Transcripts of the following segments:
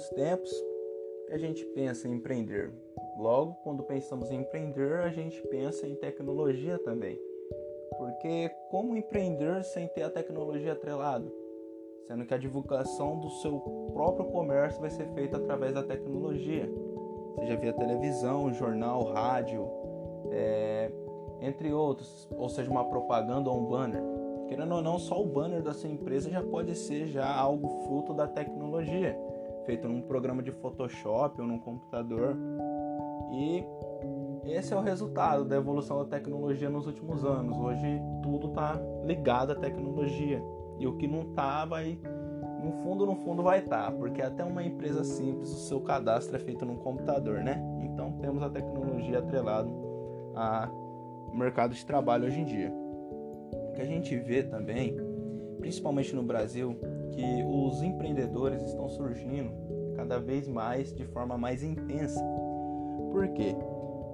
últimos tempos, a gente pensa em empreender. Logo, quando pensamos em empreender, a gente pensa em tecnologia também. Porque como empreender sem ter a tecnologia atrelado? Sendo que a divulgação do seu próprio comércio vai ser feita através da tecnologia, seja via televisão, jornal, rádio, é, entre outros, ou seja, uma propaganda ou um banner. Querendo ou não, só o banner da sua empresa já pode ser já algo fruto da tecnologia, feito num programa de Photoshop ou num computador. E esse é o resultado da evolução da tecnologia nos últimos anos. Hoje tudo está ligado à tecnologia. E o que não tá vai no fundo no fundo vai estar, tá, porque até uma empresa simples o seu cadastro é feito num computador, né? Então temos a tecnologia atrelado ao mercado de trabalho hoje em dia. O que a gente vê também, principalmente no Brasil, que os empreendedores estão surgindo cada vez mais de forma mais intensa. Por quê?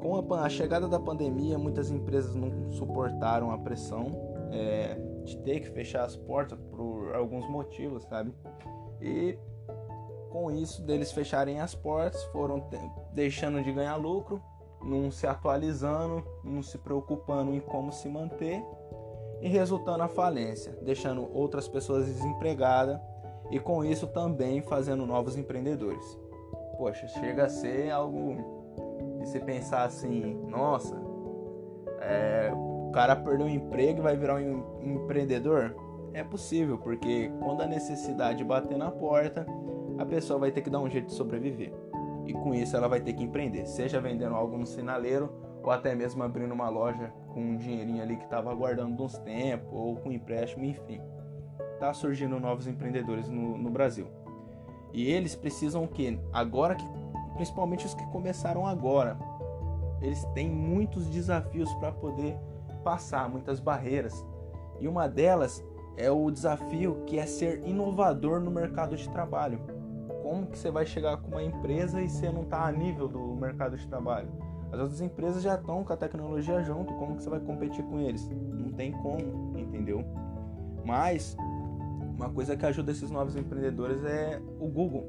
Com a, a chegada da pandemia, muitas empresas não suportaram a pressão é, de ter que fechar as portas por alguns motivos, sabe? E com isso, deles fecharem as portas, foram deixando de ganhar lucro, não se atualizando, não se preocupando em como se manter e resultando a falência, deixando outras pessoas desempregadas e com isso também fazendo novos empreendedores. Poxa, chega a ser algo de se pensar assim, nossa, é, o cara perdeu o emprego e vai virar um empreendedor? É possível, porque quando a necessidade bater na porta, a pessoa vai ter que dar um jeito de sobreviver. E com isso ela vai ter que empreender, seja vendendo algo no sinaleiro ou até mesmo abrindo uma loja com um dinheirinho ali que estava guardando uns tempos ou com empréstimo, enfim. Tá surgindo novos empreendedores no, no Brasil. E eles precisam o quê? Agora que principalmente os que começaram agora. Eles têm muitos desafios para poder passar, muitas barreiras. E uma delas é o desafio que é ser inovador no mercado de trabalho. Como que você vai chegar com uma empresa e você não está a nível do mercado de trabalho? As outras empresas já estão com a tecnologia junto, como que você vai competir com eles? Não tem como, entendeu? Mas uma coisa que ajuda esses novos empreendedores é o Google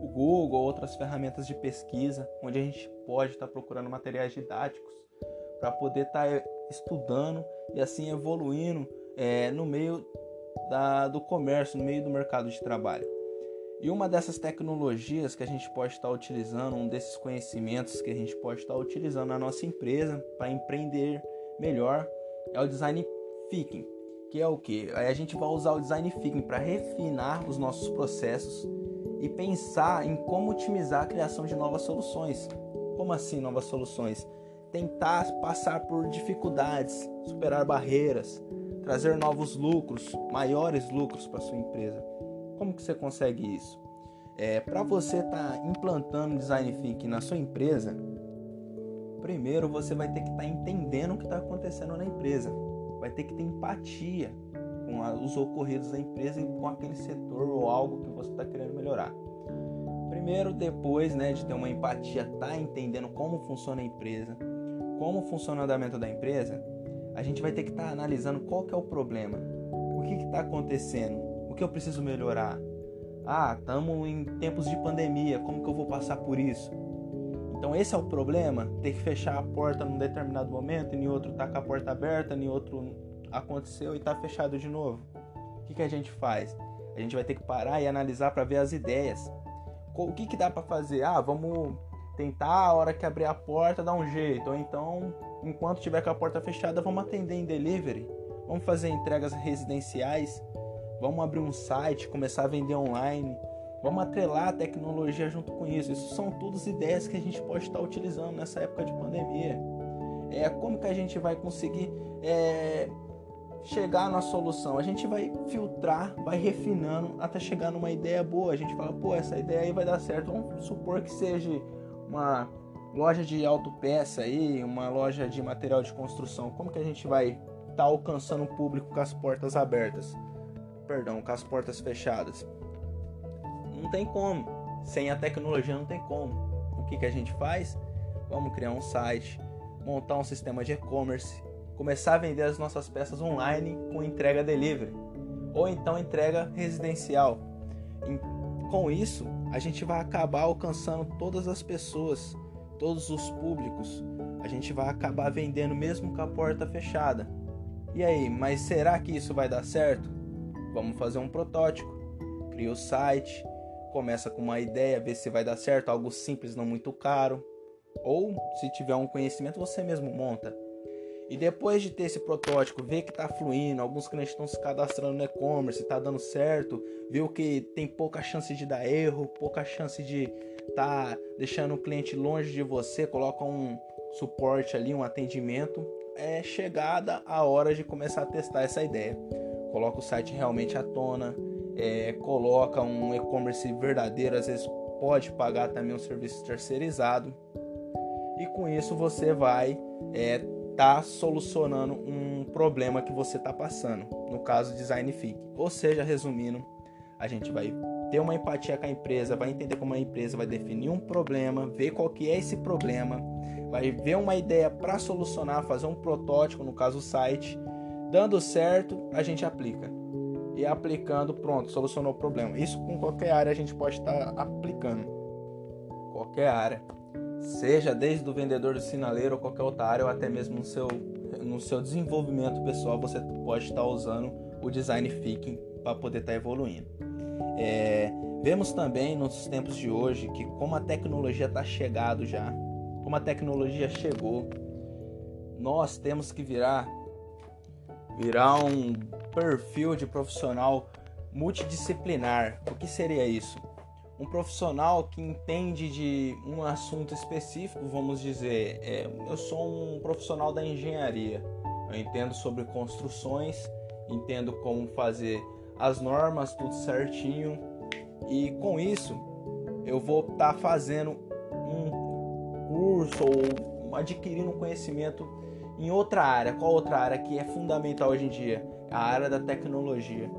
o Google, outras ferramentas de pesquisa, onde a gente pode estar tá procurando materiais didáticos para poder estar tá estudando e assim evoluindo é, no meio da, do comércio, no meio do mercado de trabalho. E uma dessas tecnologias que a gente pode estar utilizando, um desses conhecimentos que a gente pode estar utilizando na nossa empresa para empreender melhor, é o design thinking, que é o que? Aí a gente vai usar o design thinking para refinar os nossos processos e pensar em como otimizar a criação de novas soluções. Como assim novas soluções? Tentar passar por dificuldades, superar barreiras, trazer novos lucros, maiores lucros para sua empresa. Como que você consegue isso? É, para você estar tá implantando design thinking na sua empresa, primeiro você vai ter que estar tá entendendo o que está acontecendo na empresa, vai ter que ter empatia com a, os ocorridos da empresa e com aquele setor ou algo que você está querendo melhorar. Primeiro, depois né, de ter uma empatia, tá entendendo como funciona a empresa, como funciona o andamento da empresa, a gente vai ter que estar tá analisando qual que é o problema, o que está acontecendo, o que eu preciso melhorar. Ah, estamos em tempos de pandemia, como que eu vou passar por isso? Então esse é o problema, ter que fechar a porta num determinado momento, e em outro tá com a porta aberta, em outro aconteceu e está fechado de novo. O que, que a gente faz? A gente vai ter que parar e analisar para ver as ideias. O que, que dá para fazer? Ah, vamos tentar a hora que abrir a porta dar um jeito. Ou então, enquanto tiver com a porta fechada, vamos atender em delivery. Vamos fazer entregas residenciais. Vamos abrir um site, começar a vender online. Vamos atrelar a tecnologia junto com isso. Isso são todas ideias que a gente pode estar utilizando nessa época de pandemia. É como que a gente vai conseguir é, chegar na solução. A gente vai filtrar, vai refinando até chegar numa ideia boa. A gente fala, pô, essa ideia aí vai dar certo. Vamos supor que seja uma loja de autopeça aí, uma loja de material de construção. Como que a gente vai estar tá alcançando o público com as portas abertas? Perdão, com as portas fechadas. Não tem como. Sem a tecnologia não tem como. O que, que a gente faz? Vamos criar um site, montar um sistema de e-commerce, começar a vender as nossas peças online com entrega delivery ou então entrega residencial. Com isso, a gente vai acabar alcançando todas as pessoas, todos os públicos. A gente vai acabar vendendo mesmo com a porta fechada. E aí, mas será que isso vai dar certo? Vamos fazer um protótipo. Cria o site, começa com uma ideia, vê se vai dar certo, algo simples, não muito caro. Ou, se tiver um conhecimento, você mesmo monta. E depois de ter esse protótipo, ver que está fluindo, alguns clientes estão se cadastrando no e-commerce, está dando certo, viu que tem pouca chance de dar erro, pouca chance de tá deixando o cliente longe de você, coloca um suporte ali, um atendimento, é chegada a hora de começar a testar essa ideia. Coloca o site realmente à tona, é, coloca um e-commerce verdadeiro, às vezes pode pagar também um serviço terceirizado. E com isso você vai é, tá solucionando um problema que você está passando, no caso design thinking. Ou seja, resumindo, a gente vai ter uma empatia com a empresa, vai entender como a empresa vai definir um problema, ver qual que é esse problema, vai ver uma ideia para solucionar, fazer um protótipo, no caso o site, dando certo, a gente aplica. E aplicando, pronto, solucionou o problema. Isso com qualquer área a gente pode estar tá aplicando. Qualquer área seja desde o vendedor do sinaleiro ou qualquer outra área, ou até mesmo no seu, no seu desenvolvimento pessoal, você pode estar usando o design thinking para poder estar evoluindo. É, vemos também nos tempos de hoje que como a tecnologia está chegado já, como a tecnologia chegou, nós temos que virar virar um perfil de profissional multidisciplinar. O que seria isso? um profissional que entende de um assunto específico, vamos dizer, é, eu sou um profissional da engenharia, eu entendo sobre construções, entendo como fazer as normas, tudo certinho, e com isso eu vou estar tá fazendo um curso ou adquirindo conhecimento em outra área. Qual outra área que é fundamental hoje em dia? A área da tecnologia.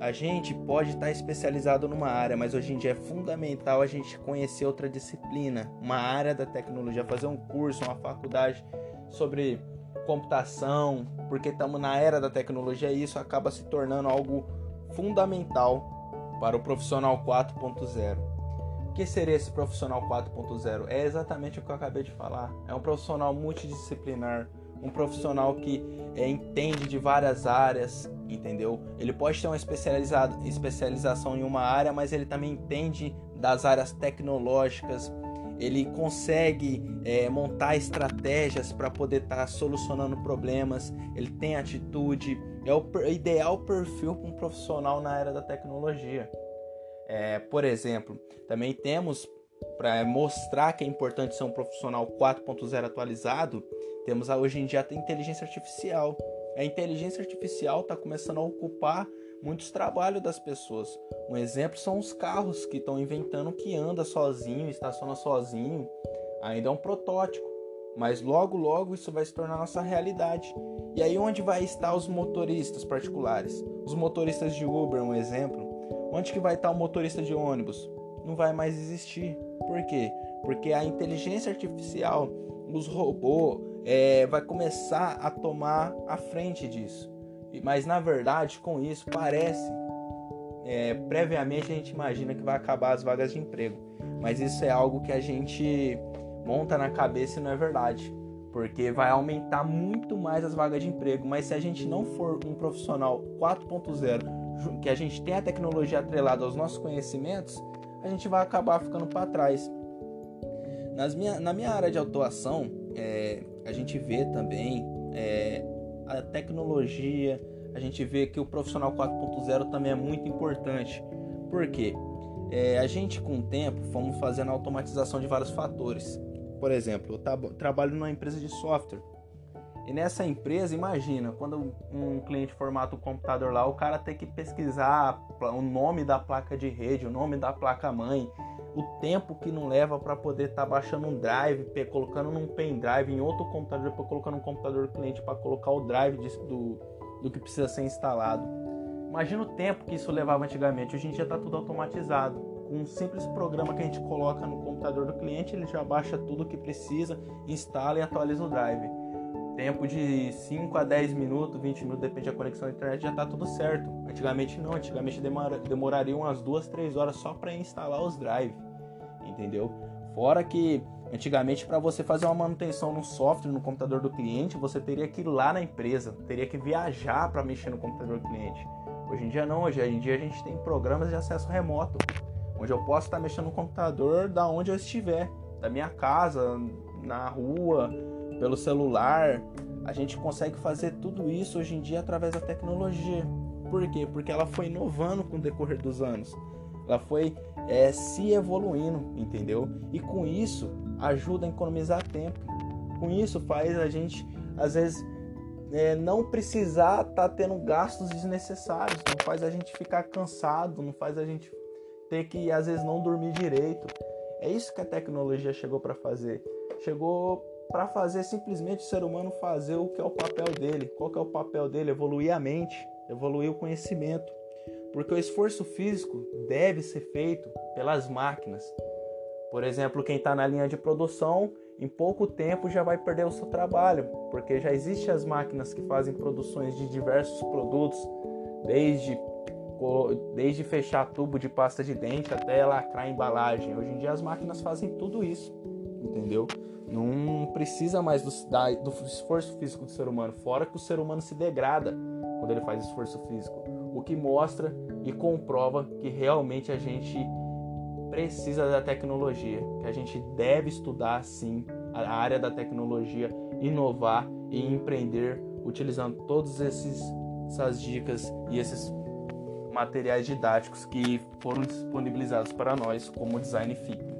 A gente pode estar especializado numa área, mas hoje em dia é fundamental a gente conhecer outra disciplina, uma área da tecnologia, fazer um curso, uma faculdade sobre computação, porque estamos na era da tecnologia e isso acaba se tornando algo fundamental para o profissional 4.0. O que seria esse profissional 4.0? É exatamente o que eu acabei de falar. É um profissional multidisciplinar, um profissional que é, entende de várias áreas, entendeu? Ele pode ter uma especialização em uma área, mas ele também entende das áreas tecnológicas. Ele consegue é, montar estratégias para poder estar tá solucionando problemas. Ele tem atitude. É o ideal perfil para um profissional na área da tecnologia. É, por exemplo, também temos para mostrar que é importante ser um profissional 4.0 atualizado, temos hoje em dia a inteligência artificial. A inteligência artificial está começando a ocupar muitos trabalhos das pessoas. Um exemplo são os carros que estão inventando que anda sozinho, estaciona sozinho. Ainda é um protótipo, mas logo logo isso vai se tornar nossa realidade. E aí onde vai estar os motoristas particulares? Os motoristas de Uber, um exemplo. Onde que vai estar o motorista de ônibus? Não vai mais existir. Por quê? Porque a inteligência artificial, os robôs, é, vai começar a tomar a frente disso. Mas na verdade, com isso, parece, é, previamente a gente imagina que vai acabar as vagas de emprego. Mas isso é algo que a gente monta na cabeça e não é verdade. Porque vai aumentar muito mais as vagas de emprego. Mas se a gente não for um profissional 4.0, que a gente tem a tecnologia atrelada aos nossos conhecimentos, a gente vai acabar ficando para trás. Minha, na minha área de atuação, é, a gente vê também é, a tecnologia, a gente vê que o profissional 4.0 também é muito importante. Por quê? É, a gente, com o tempo, fomos fazendo a automatização de vários fatores. Por exemplo, eu trabalho numa empresa de software. E nessa empresa, imagina, quando um cliente formata o computador lá, o cara tem que pesquisar o nome da placa de rede, o nome da placa mãe, o tempo que não leva para poder estar tá baixando um drive, colocando num pendrive em outro computador, para colocar no computador do cliente para colocar o drive do, do que precisa ser instalado. Imagina o tempo que isso levava antigamente. Hoje em dia está tudo automatizado. Com um simples programa que a gente coloca no computador do cliente, ele já baixa tudo o que precisa, instala e atualiza o drive. Tempo de 5 a 10 minutos, 20 minutos, depende da conexão da internet, já tá tudo certo. Antigamente não, antigamente demora, demoraria umas 2, 3 horas só para instalar os drive, entendeu? Fora que antigamente para você fazer uma manutenção no software, no computador do cliente, você teria que ir lá na empresa, teria que viajar para mexer no computador do cliente. Hoje em dia não, hoje em dia a gente tem programas de acesso remoto, onde eu posso estar mexendo no computador da onde eu estiver, da minha casa, na rua, pelo celular. A gente consegue fazer tudo isso hoje em dia através da tecnologia. Por quê? Porque ela foi inovando com o decorrer dos anos. Ela foi é, se evoluindo, entendeu? E com isso ajuda a economizar tempo. Com isso faz a gente, às vezes, é, não precisar estar tá tendo gastos desnecessários. Não faz a gente ficar cansado, não faz a gente ter que, às vezes, não dormir direito. É isso que a tecnologia chegou para fazer. Chegou para fazer simplesmente o ser humano fazer o que é o papel dele. Qual que é o papel dele? Evoluir a mente, evoluir o conhecimento. Porque o esforço físico deve ser feito pelas máquinas. Por exemplo, quem está na linha de produção, em pouco tempo já vai perder o seu trabalho, porque já existem as máquinas que fazem produções de diversos produtos, desde desde fechar tubo de pasta de dente até lacrar embalagem. Hoje em dia as máquinas fazem tudo isso, entendeu? Não precisa mais do, da, do esforço físico do ser humano, fora que o ser humano se degrada quando ele faz esforço físico, o que mostra e comprova que realmente a gente precisa da tecnologia, que a gente deve estudar sim a área da tecnologia, inovar e empreender utilizando todas essas dicas e esses materiais didáticos que foram disponibilizados para nós como Design Fic.